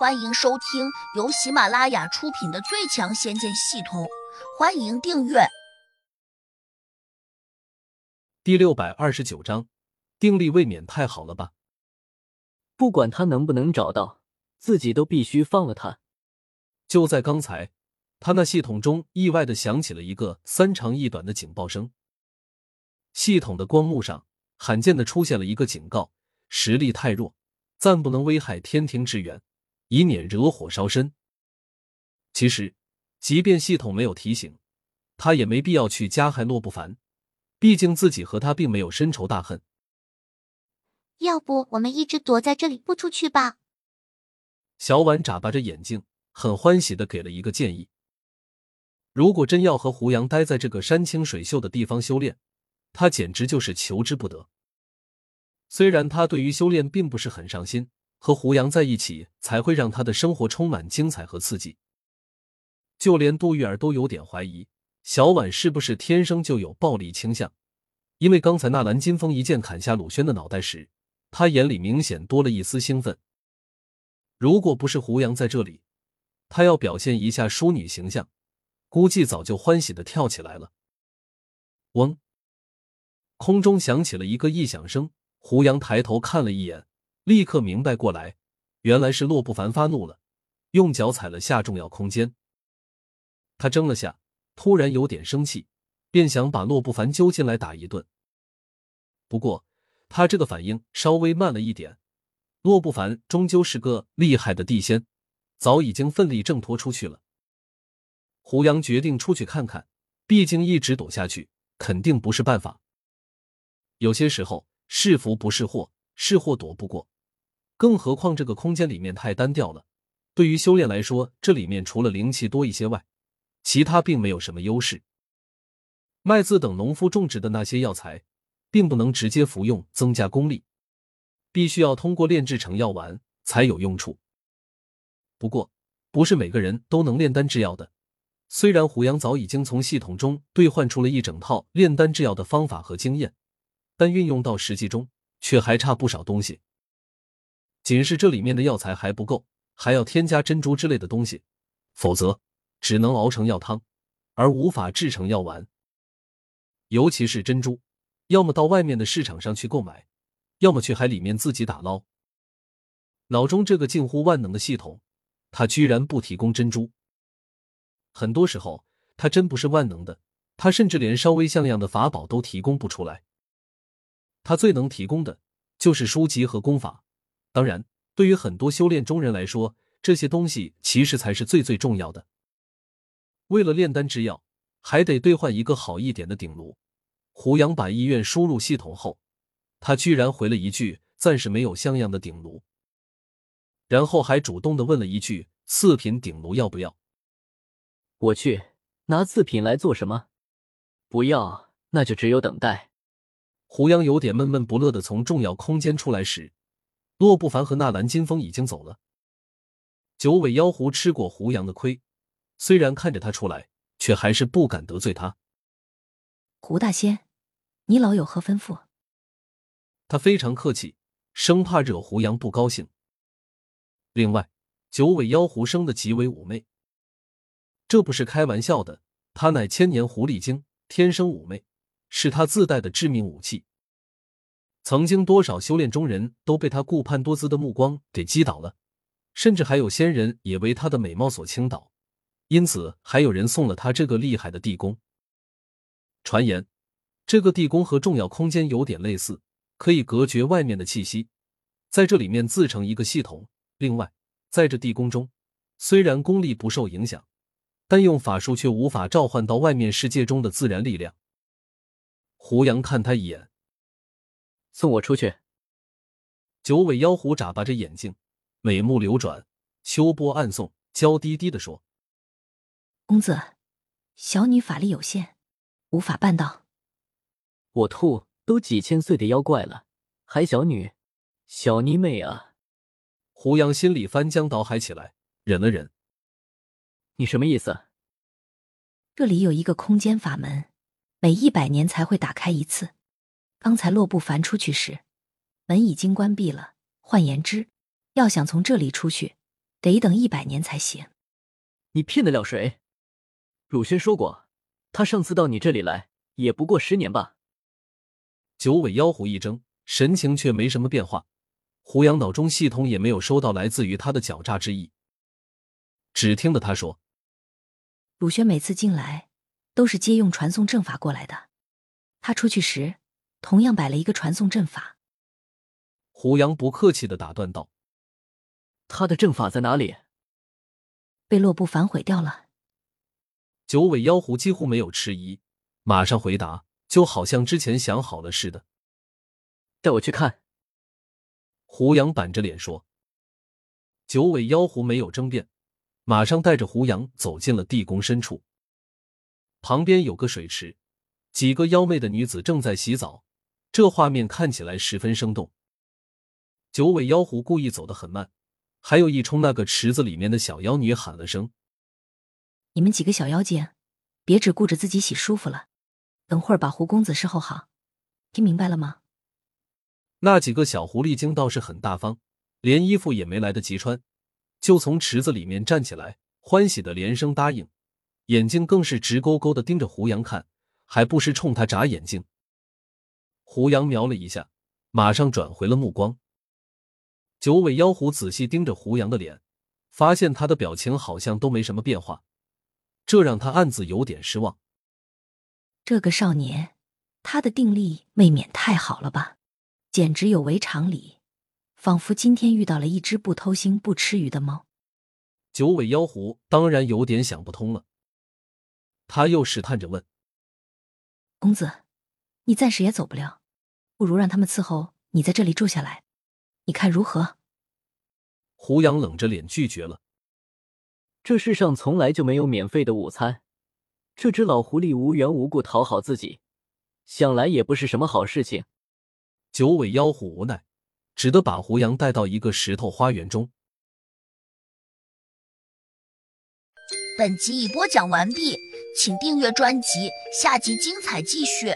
欢迎收听由喜马拉雅出品的《最强仙剑系统》，欢迎订阅。第六百二十九章，定力未免太好了吧？不管他能不能找到，自己都必须放了他。就在刚才，他那系统中意外的响起了一个三长一短的警报声。系统的光幕上罕见的出现了一个警告：实力太弱，暂不能危害天庭之源。以免惹火烧身。其实，即便系统没有提醒，他也没必要去加害洛不凡，毕竟自己和他并没有深仇大恨。要不我们一直躲在这里不出去吧？小婉眨巴着眼睛，很欢喜的给了一个建议。如果真要和胡杨待在这个山清水秀的地方修炼，他简直就是求之不得。虽然他对于修炼并不是很上心。和胡杨在一起，才会让他的生活充满精彩和刺激。就连杜玉儿都有点怀疑小婉是不是天生就有暴力倾向，因为刚才纳兰金风一剑砍下鲁轩的脑袋时，他眼里明显多了一丝兴奋。如果不是胡杨在这里，他要表现一下淑女形象，估计早就欢喜的跳起来了。嗡，空中响起了一个异响声，胡杨抬头看了一眼。立刻明白过来，原来是洛不凡发怒了，用脚踩了下重要空间。他怔了下，突然有点生气，便想把洛不凡揪进来打一顿。不过他这个反应稍微慢了一点，洛不凡终究是个厉害的地仙，早已经奋力挣脱出去了。胡杨决定出去看看，毕竟一直躲下去肯定不是办法。有些时候是福不是祸，是祸躲不过。更何况这个空间里面太单调了，对于修炼来说，这里面除了灵气多一些外，其他并没有什么优势。麦子等农夫种植的那些药材，并不能直接服用增加功力，必须要通过炼制成药丸才有用处。不过，不是每个人都能炼丹制药的。虽然胡杨早已经从系统中兑换出了一整套炼丹制药的方法和经验，但运用到实际中却还差不少东西。仅是这里面的药材还不够，还要添加珍珠之类的东西，否则只能熬成药汤，而无法制成药丸。尤其是珍珠，要么到外面的市场上去购买，要么去海里面自己打捞。脑中这个近乎万能的系统，它居然不提供珍珠。很多时候，它真不是万能的，它甚至连稍微像样的法宝都提供不出来。它最能提供的就是书籍和功法。当然，对于很多修炼中人来说，这些东西其实才是最最重要的。为了炼丹制药，还得兑换一个好一点的鼎炉。胡杨把意愿输入系统后，他居然回了一句：“暂时没有像样的鼎炉。”然后还主动的问了一句：“次品鼎炉要不要？”我去，拿次品来做什么？不要，那就只有等待。胡杨有点闷闷不乐的从重要空间出来时。洛不凡和纳兰金风已经走了。九尾妖狐吃过胡杨的亏，虽然看着他出来，却还是不敢得罪他。胡大仙，你老有何吩咐？他非常客气，生怕惹胡杨不高兴。另外，九尾妖狐生的极为妩媚，这不是开玩笑的。他乃千年狐狸精，天生妩媚，是他自带的致命武器。曾经多少修炼中人都被他顾盼多姿的目光给击倒了，甚至还有仙人也为他的美貌所倾倒，因此还有人送了他这个厉害的地宫。传言，这个地宫和重要空间有点类似，可以隔绝外面的气息，在这里面自成一个系统。另外，在这地宫中，虽然功力不受影响，但用法术却无法召唤到外面世界中的自然力量。胡杨看他一眼。送我出去！九尾妖狐眨巴着眼睛，美目流转，秋波暗送，娇滴滴的说：“公子，小女法力有限，无法办到。”我吐，都几千岁的妖怪了，还小女？小妮妹啊！胡杨心里翻江倒海起来，忍了忍：“你什么意思？”这里有一个空间法门，每一百年才会打开一次。刚才洛不凡出去时，门已经关闭了。换言之，要想从这里出去，得等一百年才行。你骗得了谁？鲁轩说过，他上次到你这里来也不过十年吧？九尾妖狐一怔，神情却没什么变化。胡杨脑中系统也没有收到来自于他的狡诈之意，只听得他说：“鲁轩每次进来都是借用传送阵法过来的，他出去时同样摆了一个传送阵法。”胡杨不客气的打断道：“他的阵法在哪里？”被洛不反毁掉了。九尾妖狐几乎没有迟疑，马上回答，就好像之前想好了似的：“带我去看。”胡杨板着脸说：“九尾妖狐没有争辩，马上带着胡杨走进了地宫深处。旁边有个水池，几个妖媚的女子正在洗澡，这画面看起来十分生动。九尾妖狐故意走得很慢，还有一冲那个池子里面的小妖女喊了声：‘你们几个小妖精，别只顾着自己洗舒服了，等会儿把胡公子侍候好，听明白了吗？’”那几个小狐狸精倒是很大方，连衣服也没来得及穿，就从池子里面站起来，欢喜的连声答应，眼睛更是直勾勾的盯着胡杨看，还不时冲他眨眼睛。胡杨瞄了一下，马上转回了目光。九尾妖狐仔细盯着胡杨的脸，发现他的表情好像都没什么变化，这让他暗自有点失望。这个少年，他的定力未免太好了吧？简直有违常理，仿佛今天遇到了一只不偷腥不吃鱼的猫。九尾妖狐当然有点想不通了，他又试探着问：“公子，你暂时也走不了，不如让他们伺候你在这里住下来，你看如何？”胡杨冷着脸拒绝了。这世上从来就没有免费的午餐，这只老狐狸无缘无故讨好自己，想来也不是什么好事情。九尾妖狐无奈，只得把胡杨带到一个石头花园中。本集已播讲完毕，请订阅专辑，下集精彩继续。